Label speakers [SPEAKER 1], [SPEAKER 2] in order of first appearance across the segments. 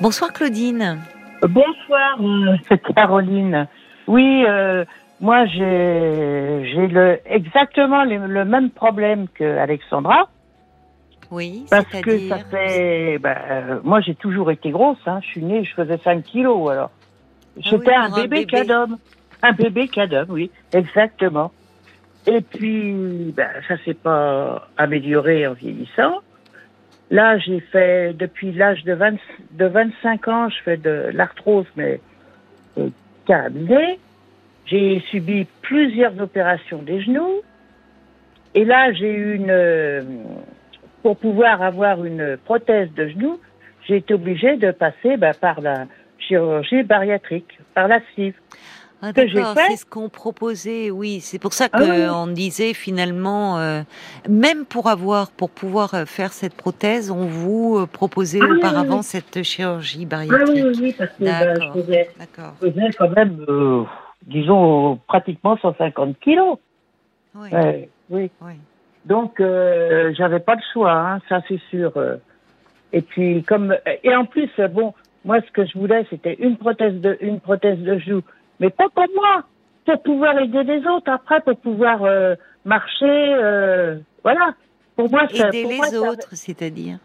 [SPEAKER 1] Bonsoir Claudine.
[SPEAKER 2] Bonsoir, euh, Caroline. Oui, euh, moi j'ai j'ai le exactement le, le même problème que Alexandra
[SPEAKER 1] Oui,
[SPEAKER 2] parce que ça fait ben, euh, moi j'ai toujours été grosse hein. je suis née je faisais 5 kilos alors j'étais
[SPEAKER 1] Ah oui,
[SPEAKER 2] un
[SPEAKER 1] un
[SPEAKER 2] bébé,
[SPEAKER 1] bébé.
[SPEAKER 2] cadom un bébé cadom oui exactement et puis ben, ça s'est pas amélioré en vieillissant là j'ai fait depuis l'âge de 20 de 25 ans je fais de l'arthrose mais euh, j'ai subi plusieurs opérations des genoux et là j'ai eu une euh, pour pouvoir avoir une prothèse de genou, j'ai été obligée de passer bah, par la chirurgie bariatrique, par la sleeve.
[SPEAKER 1] Ah,
[SPEAKER 2] que j'ai
[SPEAKER 1] d'accord,
[SPEAKER 2] fait.
[SPEAKER 1] c'est ce qu'on proposait, oui. C'est pour ça
[SPEAKER 2] Ah
[SPEAKER 1] qu'on
[SPEAKER 2] oui.
[SPEAKER 1] disait finalement, euh, même pour avoir, pour pouvoir euh, faire cette prothèse, on vous euh, proposait
[SPEAKER 2] Ah
[SPEAKER 1] auparavant
[SPEAKER 2] oui, oui.
[SPEAKER 1] cette chirurgie
[SPEAKER 2] Ah oui,
[SPEAKER 1] bariatrique.
[SPEAKER 2] oui, oui, parce que bah,
[SPEAKER 1] D'accord.
[SPEAKER 2] je, faisais,
[SPEAKER 1] D'accord.
[SPEAKER 2] je faisais quand même, euh, disons, pratiquement 150 kilos.
[SPEAKER 1] Oui,
[SPEAKER 2] Ouais, oui. Donc, euh, j'avais pas le choix, hein, ça c'est sûr. Et puis, comme et en plus, bon, moi, ce que je voulais, c'était une prothèse de une prothèse de joue, mais pas pour moi, pour pouvoir aider les autres après, pour pouvoir euh, marcher, euh, voilà. Pour moi, ça,
[SPEAKER 1] Aider
[SPEAKER 2] pour moi,
[SPEAKER 1] les
[SPEAKER 2] ça-
[SPEAKER 1] autres, c'est-à-dire?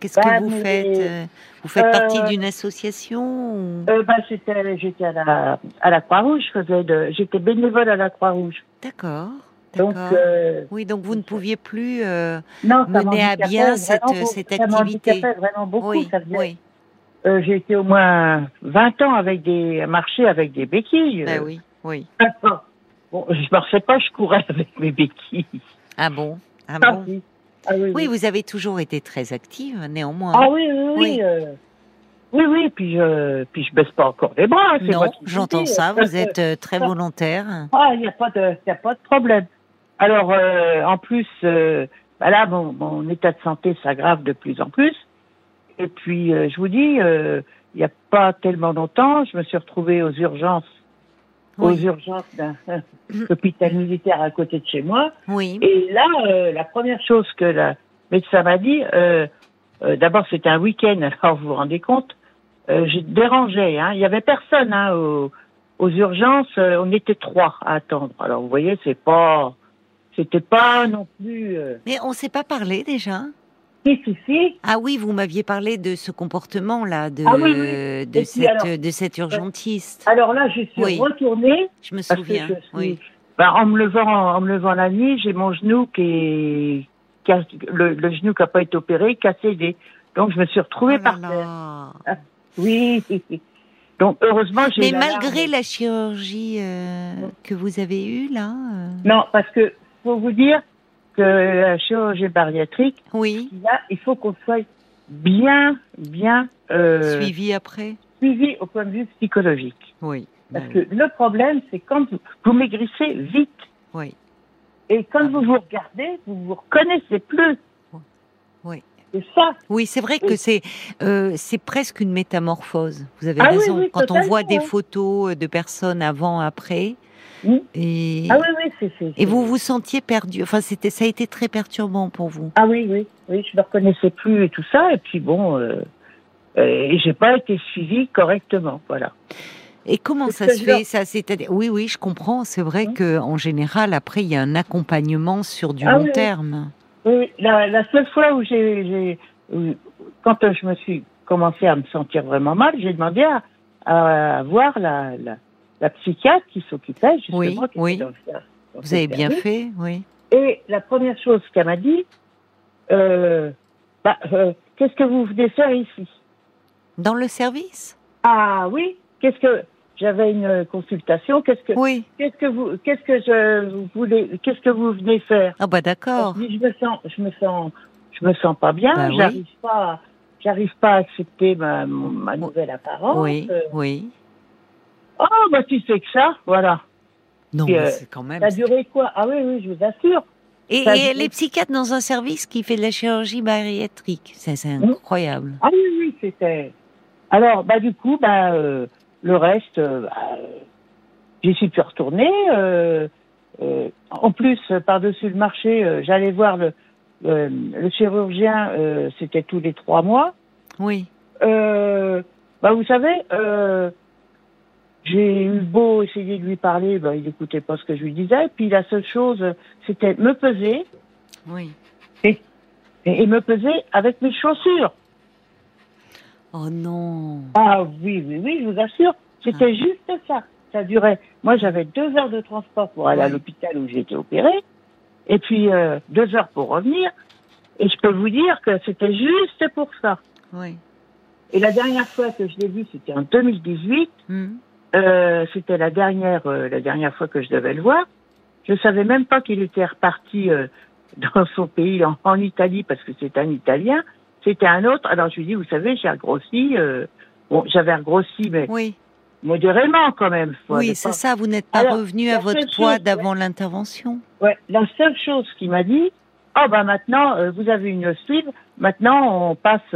[SPEAKER 1] Qu'est-ce
[SPEAKER 2] Bah,
[SPEAKER 1] que vous
[SPEAKER 2] mais-
[SPEAKER 1] faites euh, Vous faites
[SPEAKER 2] Euh,
[SPEAKER 1] partie d'une association ou-
[SPEAKER 2] bah, j'étais, j'étais à la, à la Croix-Rouge, je faisais de, j'étais bénévole à la Croix-Rouge.
[SPEAKER 1] D'accord.
[SPEAKER 2] Donc, euh,
[SPEAKER 1] Oui, donc vous ne pouviez plus. euh,
[SPEAKER 2] non,
[SPEAKER 1] mener à bien cette- cette activité.
[SPEAKER 2] vraiment beaucoup.
[SPEAKER 1] oui,
[SPEAKER 2] ça
[SPEAKER 1] oui.
[SPEAKER 2] Euh, j'ai été au moins 20 ans avec des, à marcher avec des béquilles. Euh,
[SPEAKER 1] oui, oui.
[SPEAKER 2] Bon, je marchais pas, je courais avec mes béquilles.
[SPEAKER 1] Ah bon? Ah
[SPEAKER 2] Ah,
[SPEAKER 1] bon?
[SPEAKER 2] oui. Ah oui,
[SPEAKER 1] Oui,
[SPEAKER 2] oui.
[SPEAKER 1] vous avez toujours été très active, néanmoins.
[SPEAKER 2] Ah oui, oui, oui.
[SPEAKER 1] Oui.
[SPEAKER 2] euh, oui, oui, puis je, puis je baisse pas encore les bras. c'est
[SPEAKER 1] non, j'entends ça. Vous êtes euh, très
[SPEAKER 2] ça-
[SPEAKER 1] volontaire.
[SPEAKER 2] Ah, il n'y a pas de, y a pas de problème. Alors, euh, en plus, euh, bah là, mon, mon état de santé s'aggrave de plus en plus. Et puis, euh, je vous dis, euh, il n'y a pas tellement longtemps, je me suis retrouvée aux urgences, aux urgences d'un hôpital militaire à côté de chez moi.
[SPEAKER 1] Oui.
[SPEAKER 2] Et là, euh, la première chose que la médecin m'a dit, d'abord c'était un week-end, alors vous vous rendez compte, j'ai dérangé, hein, il y avait personne hein, aux, aux urgences, on était trois à attendre. Alors vous voyez, c'est pas, c'était pas non plus.
[SPEAKER 1] Mais on ne s'est pas parlé déjà Ah oui, vous m'aviez parlé de ce comportement-là, de,
[SPEAKER 2] Ah oui, oui.
[SPEAKER 1] de, cette,
[SPEAKER 2] alors-
[SPEAKER 1] de cet urgentiste.
[SPEAKER 2] Alors là, je suis
[SPEAKER 1] Oui.
[SPEAKER 2] retournée
[SPEAKER 1] Je me souviens.
[SPEAKER 2] que je suis,
[SPEAKER 1] Oui.
[SPEAKER 2] bah, en me levant, en me levant la nuit, j'ai mon genou qui est, qui a- le, le genou qui n'a pas été opéré, cassé des. Donc je me suis retrouvée
[SPEAKER 1] Oh là
[SPEAKER 2] par terre.
[SPEAKER 1] là.
[SPEAKER 2] Oui. Donc heureusement, j'ai.
[SPEAKER 1] Mais malgré la chirurgie euh, que vous avez eue là, euh,
[SPEAKER 2] Non, parce que faut vous dire que la chirurgie bariatrique,
[SPEAKER 1] oui,
[SPEAKER 2] là, il faut qu'on soit bien, bien euh,
[SPEAKER 1] suivi après,
[SPEAKER 2] suivi au point de vue psychologique.
[SPEAKER 1] oui,
[SPEAKER 2] Parce
[SPEAKER 1] bah
[SPEAKER 2] que le problème, c'est quand vous, vous maigrissez vite.
[SPEAKER 1] Oui,
[SPEAKER 2] et quand vous vous regardez, vous vous reconnaissez plus.
[SPEAKER 1] Oui.
[SPEAKER 2] C'est ça.
[SPEAKER 1] Oui, c'est vrai que c'est euh, c'est presque une métamorphose. Vous avez
[SPEAKER 2] Ah
[SPEAKER 1] raison.
[SPEAKER 2] oui,
[SPEAKER 1] Quand on voit des photos de personnes avant, après, et
[SPEAKER 2] Ah oui, oui, c'est.
[SPEAKER 1] et vous vous sentiez perdu. Enfin, c'était ça a été très perturbant pour vous.
[SPEAKER 2] Ah oui, oui, oui, je ne reconnaissais plus et tout ça. Et puis bon, euh, euh, j'ai pas été suivie correctement, voilà.
[SPEAKER 1] Et comment ça se fait ça C'est-à-dire, oui, oui, je comprends. C'est vrai
[SPEAKER 2] Mhm.
[SPEAKER 1] que en général, après, il y a un accompagnement sur du
[SPEAKER 2] Ah
[SPEAKER 1] long
[SPEAKER 2] oui.
[SPEAKER 1] terme.
[SPEAKER 2] Oui, la, la seule fois où j'ai, quand je me suis commencé à me sentir vraiment mal, j'ai demandé à, à voir la, la, la psychiatre qui s'occupait justement.
[SPEAKER 1] Oui,
[SPEAKER 2] qui
[SPEAKER 1] oui.
[SPEAKER 2] dans ce- dans
[SPEAKER 1] Vous avez bien fait, oui.
[SPEAKER 2] Et la première chose qu'elle m'a dit, euh, bah, euh, qu'est-ce que vous venez faire ici?
[SPEAKER 1] Dans le service?
[SPEAKER 2] Ah oui, qu'est-ce que j'avais une consultation. Qu'est-ce que
[SPEAKER 1] Oui.
[SPEAKER 2] qu'est-ce que vous qu'est-ce que je voulez qu'est-ce que vous venez faire?
[SPEAKER 1] Ah bah d'accord.
[SPEAKER 2] Je me sens je me sens je me sens pas bien.
[SPEAKER 1] Bah oui.
[SPEAKER 2] j'arrive pas j'arrive pas à accepter ma ma nouvelle apparence.
[SPEAKER 1] Oui,
[SPEAKER 2] Euh,
[SPEAKER 1] oui.
[SPEAKER 2] Oh bah tu sais que ça, voilà.
[SPEAKER 1] Non,
[SPEAKER 2] puis,
[SPEAKER 1] mais
[SPEAKER 2] euh,
[SPEAKER 1] c'est quand même.
[SPEAKER 2] Ça a duré quoi? Ah oui oui, je vous assure.
[SPEAKER 1] Et, et
[SPEAKER 2] duré-
[SPEAKER 1] les psychiatres dans un service qui fait de la chirurgie bariatrique, c'est c'est
[SPEAKER 2] Mm.
[SPEAKER 1] incroyable.
[SPEAKER 2] Ah oui oui, c'était. Alors bah du coup bah euh, le reste euh, bah, j'y suis plus retournée. euh, euh, en plus par-dessus le marché, j'allais voir le chirurgien, c'était tous les trois mois.
[SPEAKER 1] Oui.
[SPEAKER 2] Bah, vous savez, j'ai eu beau essayer de lui parler, bah, il n'écoutait pas ce que je lui disais. Puis la seule chose, c'était me peser.
[SPEAKER 1] Oui.
[SPEAKER 2] Et, et, me peser avec mes chaussures.
[SPEAKER 1] Oh non.
[SPEAKER 2] Ah oui, oui, oui, je vous assure. C'était ah. juste ça. Ça durait. Moi, j'avais deux heures de transport pour aller à l'hôpital où été opérée. Et puis euh, deux heures pour revenir. Et je peux vous dire que c'était juste pour ça.
[SPEAKER 1] Oui.
[SPEAKER 2] Et la dernière fois que je l'ai vu, c'était en 2018. Hmm. Euh, c'était la dernière, euh, la dernière fois que je devais le voir. Je savais même pas qu'il était reparti euh, dans son pays, en, Italie, parce que c'est un Italien. C'était un autre. Alors je lui dis, vous savez, j'ai regrossi. Euh, bon, j'avais regrossi, mais
[SPEAKER 1] oui.
[SPEAKER 2] modérément quand même.
[SPEAKER 1] Oui, c'est ça. Vous n'êtes pas revenu à votre poids d'avant l'intervention.
[SPEAKER 2] Ouais. La seule chose qu'il m'a dit, oh ben maintenant, vous avez une sleeve. Maintenant, on passe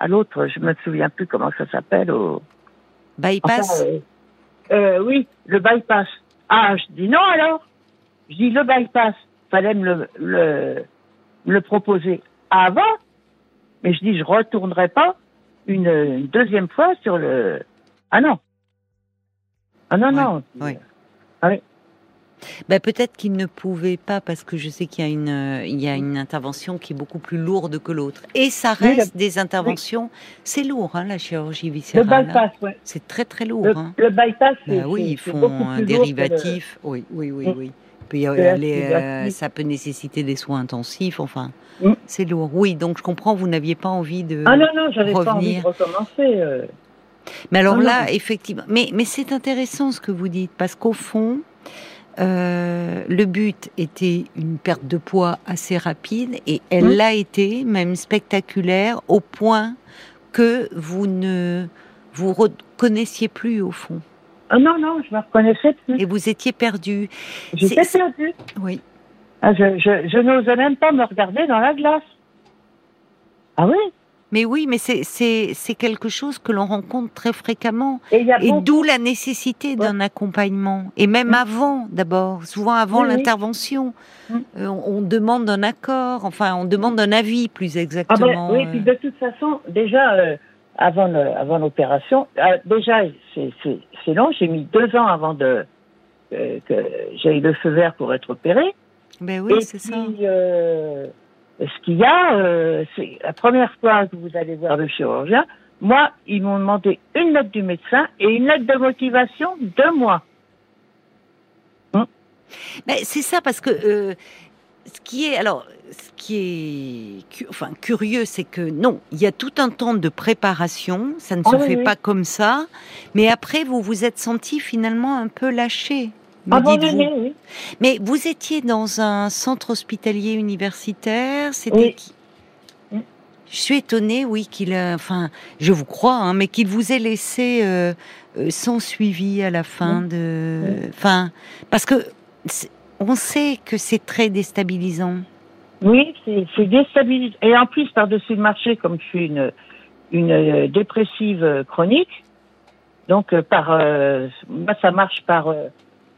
[SPEAKER 2] à l'autre. Je me souviens plus comment ça s'appelle. Au
[SPEAKER 1] Bypass
[SPEAKER 2] euh, euh, Oui, le bypass. Ah, je dis non alors. Je dis le bypass. Fallait me le, le, le proposer avant. Mais je dis, je retournerai pas une, deuxième fois sur le. Ah non. Ah non, non.
[SPEAKER 1] Oui.
[SPEAKER 2] Ah oui.
[SPEAKER 1] Ben, peut-être qu'il ne pouvait pas parce que je sais qu'il y a une euh, il y a une intervention qui est beaucoup plus lourde que l'autre et ça reste des interventions c'est lourd hein, la chirurgie viscérale
[SPEAKER 2] le bypass hein.
[SPEAKER 1] c'est très très lourd
[SPEAKER 2] le,
[SPEAKER 1] hein.
[SPEAKER 2] le bypass
[SPEAKER 1] ben oui ils font un dérivatif oui oui oui oui puis, euh, ça peut nécessiter des soins intensifs enfin mm. c'est lourd oui donc je comprends vous n'aviez pas envie de
[SPEAKER 2] ah non non j'avais pas envie de recommencer euh.
[SPEAKER 1] mais alors là effectivement mais mais c'est intéressant ce que vous dites parce qu'au fond euh, le but était une perte de poids assez rapide et elle l'a été, même spectaculaire, au point que vous ne vous reconnaissiez plus au fond.
[SPEAKER 2] Ah non, non, je me reconnaissais plus.
[SPEAKER 1] Et vous étiez perdu.
[SPEAKER 2] J'étais perdu.
[SPEAKER 1] Oui.
[SPEAKER 2] Ah, je, je, je n'osais même pas me regarder dans la glace. Ah oui?
[SPEAKER 1] Mais oui, mais c'est quelque chose que l'on rencontre très fréquemment. Et, d'où la nécessité d'un accompagnement. Et même mm. avant, d'abord, souvent avant l'intervention, mm. euh, on, demande un accord, enfin, on demande un avis, plus exactement.
[SPEAKER 2] Ah ben, oui, puis de toute façon, déjà, euh, avant l'opération, euh, déjà, c'est long, j'ai mis deux ans avant de, que j'ai le feu vert pour être opéré.
[SPEAKER 1] Ben oui, c'est ça
[SPEAKER 2] ce qu'il y a, euh, c'est la première fois que vous allez voir le chirurgien. Moi, ils m'ont demandé une note du médecin et une note de motivation de moi.
[SPEAKER 1] Mais c'est ça parce que euh, ce qui est alors ce qui est enfin curieux, c'est que non, il y a tout un temps de préparation, ça ne se ah fait pas comme ça, mais après vous vous êtes senti finalement un peu lâché. Mais vous étiez dans un centre hospitalier universitaire, c'était qui? Je suis étonnée, oui, qu'il, enfin, je vous crois, hein, mais qu'il vous ait laissé euh, euh, sans suivi à la fin de, enfin, parce que on sait que c'est très déstabilisant.
[SPEAKER 2] Oui, c'est déstabilisant. Et en plus, par-dessus le marché, comme je suis une, une euh, dépressive chronique, donc par, moi, ça marche par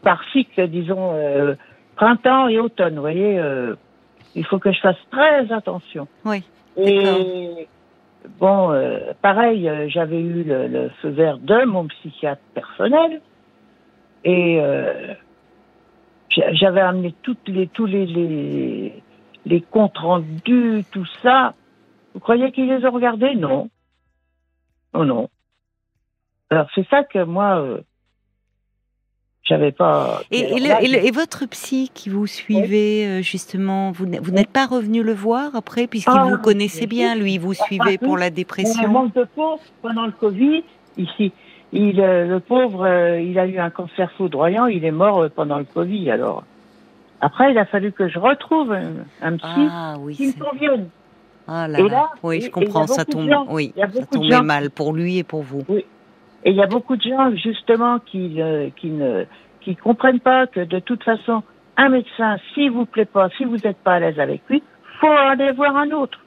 [SPEAKER 2] par cycle, disons, euh, printemps et automne. Vous voyez, euh, il faut que je fasse très attention.
[SPEAKER 1] Oui.
[SPEAKER 2] Et bon, euh, pareil, j'avais eu le, feu vert de mon psychiatre personnel et j'avais amené toutes les, tous les, les, les comptes rendus, tout ça. Vous croyez qu'ils les ont regardés? Non. Non, non. Alors c'est ça que moi, j'avais pas.
[SPEAKER 1] Et, et, votre psy qui vous suivait euh, justement, vous, n'êtes pas revenu le voir après puisqu'il ah, vous connaissait bien, lui, vous suivait pour la dépression?
[SPEAKER 2] Un manque de peau pendant le Covid, ici. Il, euh, le pauvre, euh, il a eu un cancer foudroyant, il est mort pendant le Covid. Alors, après, il a fallu que je retrouve un, psy
[SPEAKER 1] ah, oui,
[SPEAKER 2] qui me convienne.
[SPEAKER 1] Ah là, là, oui, je comprends, ça tombe, oui, ça tombait mal pour lui et pour vous.
[SPEAKER 2] Oui, et il y a beaucoup de gens, justement, qui, euh, qui ne qui comprennent pas que, de toute façon, un médecin, s'il vous plaît pas, si vous n'êtes pas à l'aise avec lui, faut aller voir un autre.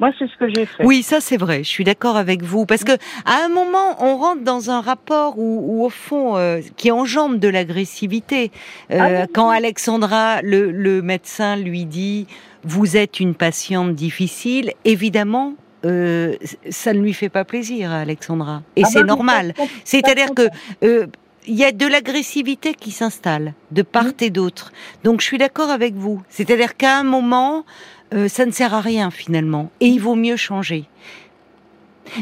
[SPEAKER 2] Moi, c'est ce que j'ai fait.
[SPEAKER 1] Oui, ça c'est vrai. Je suis d'accord avec vous parce que à un moment, on rentre dans un rapport où, au fond, euh, qui enjambe de l'agressivité. Euh, ah quand Alexandra, le, le médecin, lui dit "Vous êtes une patiente difficile", évidemment, euh, ça ne lui fait pas plaisir à Alexandra. Et
[SPEAKER 2] Ah
[SPEAKER 1] c'est
[SPEAKER 2] bah,
[SPEAKER 1] normal. C'est-à-dire que euh, il y a de l'agressivité qui s'installe de part
[SPEAKER 2] Mhm.
[SPEAKER 1] et d'autre. Donc je suis d'accord avec vous. C'est-à-dire qu'à un moment, euh, ça ne sert à rien finalement, et il vaut mieux changer.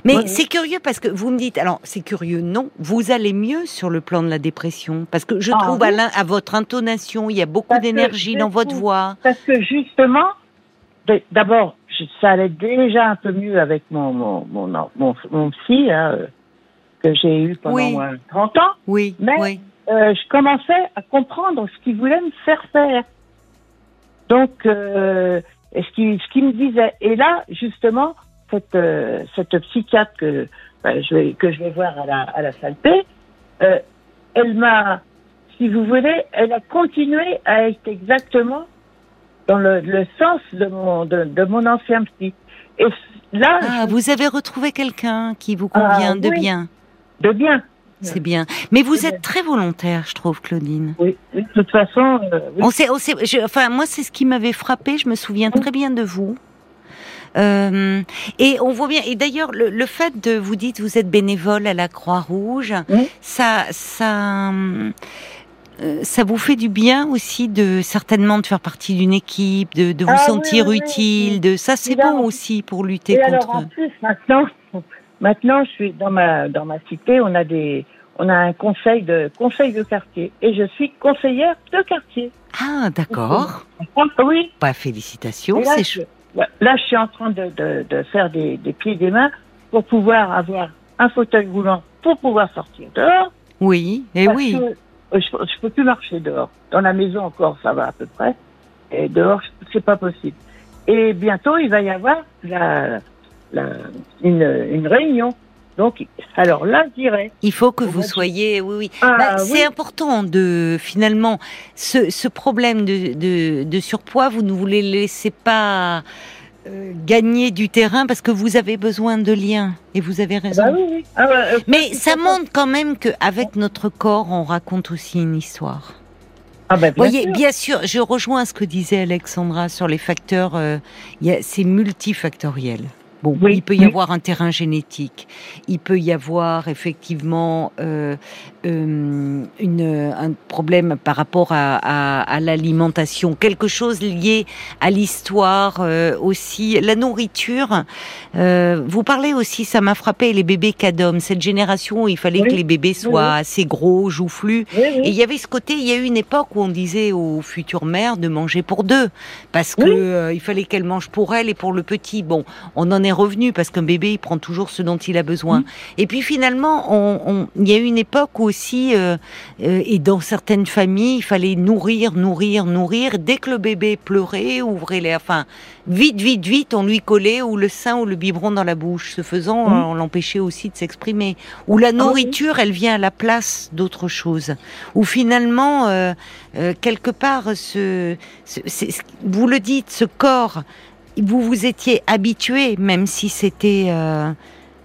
[SPEAKER 1] Mais
[SPEAKER 2] Ouais,
[SPEAKER 1] c'est curieux parce que vous me dites, alors c'est curieux, non, vous allez mieux sur le plan de la dépression parce que je
[SPEAKER 2] Ah,
[SPEAKER 1] trouve
[SPEAKER 2] oui.
[SPEAKER 1] à, l'in- à votre intonation, il y a beaucoup
[SPEAKER 2] Parce
[SPEAKER 1] d'énergie dans votre voix.
[SPEAKER 2] Parce que justement, d- d'abord, ça allait déjà un peu mieux avec mon, mon, mon, mon, mon psy, hein, que j'ai eu pendant
[SPEAKER 1] Oui.
[SPEAKER 2] moins de 30 ans.
[SPEAKER 1] Oui,
[SPEAKER 2] Mais-
[SPEAKER 1] oui.
[SPEAKER 2] Euh, je commençais à comprendre ce qu'il voulait me faire faire. Donc, euh, et ce qu'il ce qu'il me disait. Et là, justement, cette, euh, cette psychiatre que, ben, je vais, que je vais voir à la, à la salle P, euh, elle m'a, si vous voulez, elle a continué à être exactement dans le, le sens de mon, de, de mon ancien psy. Et là,
[SPEAKER 1] Ah, vous avez retrouvé quelqu'un qui vous
[SPEAKER 2] Ah,
[SPEAKER 1] convient de
[SPEAKER 2] oui.
[SPEAKER 1] bien.
[SPEAKER 2] de bien.
[SPEAKER 1] C'est bien. Mais vous êtes très volontaire, je trouve, Claudine.
[SPEAKER 2] Oui, de toute façon, euh, oui.
[SPEAKER 1] On sait, on sait, je- enfin, moi, c'est ce qui m'avait frappé. Je me souviens très bien de vous. Euh, et on voit bien. Et d'ailleurs, le, le fait de vous dites vous êtes bénévole à la Croix-Rouge,
[SPEAKER 2] Oui.
[SPEAKER 1] ça, ça, euh, ça vous fait du bien aussi de certainement de faire partie d'une équipe, de, de vous
[SPEAKER 2] Ah
[SPEAKER 1] sentir
[SPEAKER 2] oui,
[SPEAKER 1] utile. De ça, c'est bon aussi pour lutter
[SPEAKER 2] Et
[SPEAKER 1] contre.
[SPEAKER 2] alors en plus maintenant, maintenant je suis dans ma dans ma cité, on a des on a un conseil de conseil de quartier et je suis conseillère de quartier.
[SPEAKER 1] Ah, d'accord.
[SPEAKER 2] Oui.
[SPEAKER 1] Bah, félicitations. C'est
[SPEAKER 2] là, je suis en train de, de, de faire des, des pieds et des mains pour pouvoir avoir un fauteuil roulant pour pouvoir sortir dehors.
[SPEAKER 1] Oui, et
[SPEAKER 2] parce
[SPEAKER 1] oui.
[SPEAKER 2] que, euh, je, je peux plus marcher dehors. Dans la maison encore, ça va à peu près. Et dehors, c'est pas possible. Et bientôt, il va y avoir la, la, une, une réunion. Donc, alors là, je dirais.
[SPEAKER 1] Il faut que vous soyez, oui, oui.
[SPEAKER 2] Ah,
[SPEAKER 1] Bah,
[SPEAKER 2] oui.
[SPEAKER 1] C'est important de finalement ce, ce problème de, de, de surpoids, vous ne vous les laissez pas euh, gagner du terrain parce que vous avez besoin de liens et vous avez raison.
[SPEAKER 2] Bah oui, oui. Ah, ouais, euh,
[SPEAKER 1] Mais ça montre quand même qu'avec notre corps, on raconte aussi une histoire.
[SPEAKER 2] Ah, bah, bien
[SPEAKER 1] voyez,
[SPEAKER 2] sûr.
[SPEAKER 1] bien sûr, je rejoins ce que disait Alexandra sur les facteurs. euh, c'est multifactoriel. Bon,
[SPEAKER 2] Oui,
[SPEAKER 1] il peut y avoir un terrain génétique, il peut y avoir effectivement euh, euh, une, un problème par rapport à, à- à l'alimentation, quelque chose lié à l'histoire euh, aussi, la nourriture. Euh, vous parlez aussi, ça m'a frappé, les bébés cadom, cette génération où il fallait
[SPEAKER 2] Oui,
[SPEAKER 1] que les bébés soient
[SPEAKER 2] oui.
[SPEAKER 1] assez gros, joufflus. Et il y avait ce côté, il y a eu une époque où on disait aux futures mères de manger pour deux, parce que euh, il fallait qu'elles mangent pour elle et pour le petit. Bon, on en est revenu parce qu'un bébé il prend toujours ce dont il a besoin.
[SPEAKER 2] Mm.
[SPEAKER 1] Et puis finalement, on, il y a eu une époque où aussi, euh, euh, et dans certaines familles, il fallait nourrir, nourrir, nourrir. Dès que le bébé pleurait, ouvrait les, enfin, vite, vite, vite, on lui collait ou le sein ou le biberon dans la bouche. Ce faisant,
[SPEAKER 2] Mm.
[SPEAKER 1] on l'empêchait aussi de s'exprimer. Ou la
[SPEAKER 2] oui.
[SPEAKER 1] nourriture, elle vient à la place d'autre chose. Ou finalement, euh, quelque part, ce, vous le dites, ce corps, vous vous étiez habitué, même si c'était euh,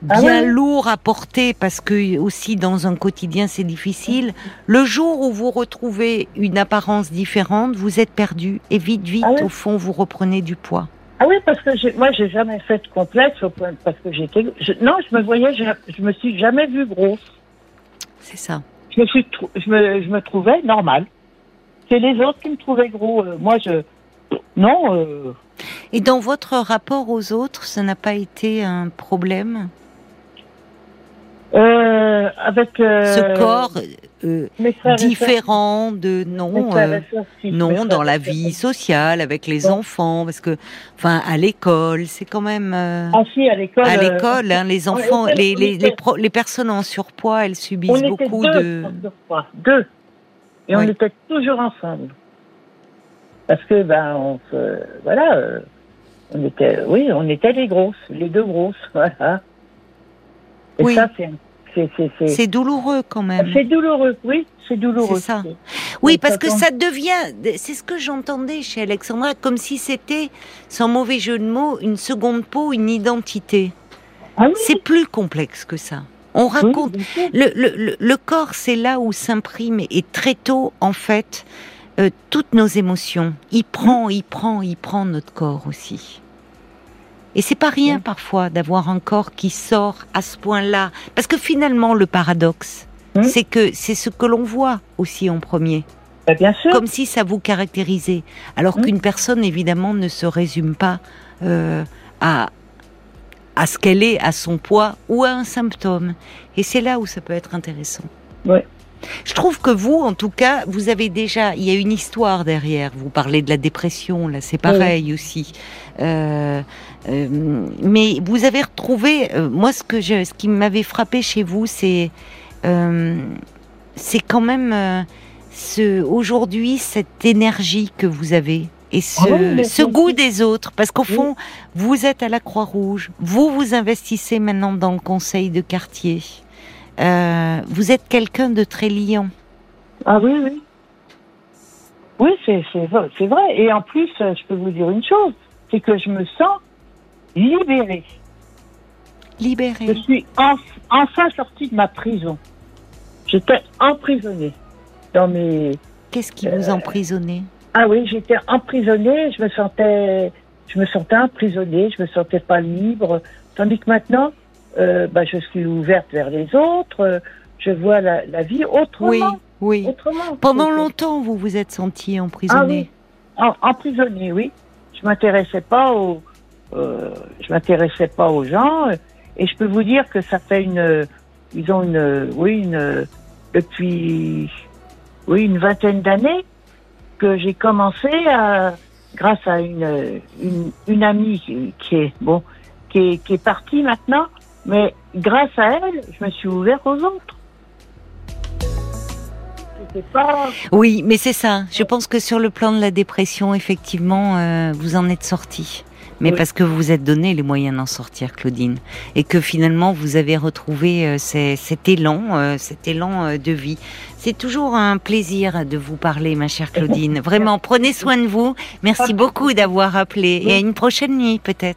[SPEAKER 2] Ah
[SPEAKER 1] bien lourd à porter, parce que aussi dans un quotidien c'est difficile. Le jour où vous retrouvez une apparence différente, vous êtes perdu et vite, vite,
[SPEAKER 2] Ah
[SPEAKER 1] au fond, vous reprenez du poids.
[SPEAKER 2] Ah oui, parce que moi, j'ai jamais fait de complexe au point parce que j'étais. non, je me voyais, je, je me suis jamais vue grosse.
[SPEAKER 1] C'est ça.
[SPEAKER 2] Je me suis, je me, je me trouvais normale. C'est les autres qui me trouvaient gros. Euh, moi, je, non. euh,
[SPEAKER 1] Et dans votre rapport aux autres, ça n'a pas été un problème
[SPEAKER 2] euh, avec euh,
[SPEAKER 1] Ce corps euh, différent de non
[SPEAKER 2] si,
[SPEAKER 1] non dans la vie sociale avec les
[SPEAKER 2] Ouais.
[SPEAKER 1] enfants parce que enfin à l'école c'est quand même
[SPEAKER 2] Ah si, à l'école.
[SPEAKER 1] à l'école hein, les enfants les,
[SPEAKER 2] on
[SPEAKER 1] les, les, pro- les personnes en surpoids elles
[SPEAKER 2] on
[SPEAKER 1] subissent
[SPEAKER 2] était
[SPEAKER 1] beaucoup
[SPEAKER 2] deux,
[SPEAKER 1] de
[SPEAKER 2] deux. Et on était toujours ensemble. Parce que ben on se, voilà, euh, on était, oui, on était les grosses, les deux grosses, voilà. Et
[SPEAKER 1] Oui.
[SPEAKER 2] ça c'est, c'est,
[SPEAKER 1] douloureux quand même
[SPEAKER 2] c'est douloureux, oui, c'est douloureux.
[SPEAKER 1] C'est ça. Oui, parce que ça devient, c'est ce que j'entendais chez Alexandra, comme si c'était, sans mauvais jeu de mots, une seconde peau, une identité.
[SPEAKER 2] Ah oui,
[SPEAKER 1] C'est plus complexe que ça. On raconte. le, le, le corps, c'est là où s'imprime, et très tôt, en fait, euh, toutes nos émotions. Il prend, il prend, il prend notre corps aussi. Et c'est pas rien parfois d'avoir un corps qui sort à ce point-là. Parce que finalement, le paradoxe,
[SPEAKER 2] Hmm?
[SPEAKER 1] c'est que c'est ce que l'on voit aussi en premier.
[SPEAKER 2] Bah, bien sûr.
[SPEAKER 1] Comme si ça vous caractérisait. Alors
[SPEAKER 2] Hmm?
[SPEAKER 1] qu'une personne, évidemment, ne se résume pas euh, à, à ce qu'elle est, à son poids ou à un symptôme. Et c'est là où ça peut être intéressant.
[SPEAKER 2] Ouais.
[SPEAKER 1] Je trouve que vous, en tout cas, vous avez déjà, il y a une histoire derrière. Vous parlez de la dépression, là, c'est pareil aussi. Euh, euh, mais vous avez retrouvé, euh, moi, ce que je, ce qui m'avait frappé chez vous, c'est, c'est quand même ce, aujourd'hui cette énergie que vous avez et ce,
[SPEAKER 2] Ah oui,
[SPEAKER 1] ce goût des autres, parce qu'au
[SPEAKER 2] Oui.
[SPEAKER 1] fond, vous êtes à la Croix-Rouge, vous vous investissez maintenant dans le conseil de quartier. Euh, vous êtes quelqu'un de très liant.
[SPEAKER 2] Ah oui, oui. Oui, c'est vrai. Et en plus, euh, je peux vous dire une chose, c'est que je me sens libérée. Je
[SPEAKER 1] Libéré.
[SPEAKER 2] suis enf- enfin sortie de ma prison. J'étais emprisonnée dans mes...
[SPEAKER 1] Qu'est-ce qui vous emprisonnait?
[SPEAKER 2] Ah oui, j'étais emprisonnée, je me sentais... Je me sentais emprisonnée, je me sentais pas libre. Tandis que maintenant, euh, bah, je suis ouverte vers les autres, je vois la, la vie autrement.
[SPEAKER 1] Oui, oui.
[SPEAKER 2] autrement.
[SPEAKER 1] Pendant longtemps, vous vous êtes senti
[SPEAKER 2] Ah
[SPEAKER 1] emprisonné.
[SPEAKER 2] oui, en, emprisonné, oui. Je m'intéressais pas aux, euh, je m'intéressais pas aux gens, et je peux vous dire que ça fait une, ils ont une, oui, une, depuis, oui, une vingtaine d'années que j'ai commencé à, grâce à une, une, une amie qui est, bon, qui est, qui est partie maintenant, mais grâce à elle, je me suis ouvert aux autres. Pas,
[SPEAKER 1] Oui, mais c'est ça. Je pense que sur le plan de la dépression, effectivement, euh, vous en êtes sorti. Mais
[SPEAKER 2] Oui.
[SPEAKER 1] parce que vous vous êtes donné les moyens d'en sortir, Claudine, et que finalement vous avez retrouvé euh, ces- cet élan, euh, cet élan de vie. C'est toujours un plaisir de vous parler, ma chère Claudine. Vraiment, prenez soin de vous. Merci beaucoup d'avoir appelé et à une prochaine nuit peut-être.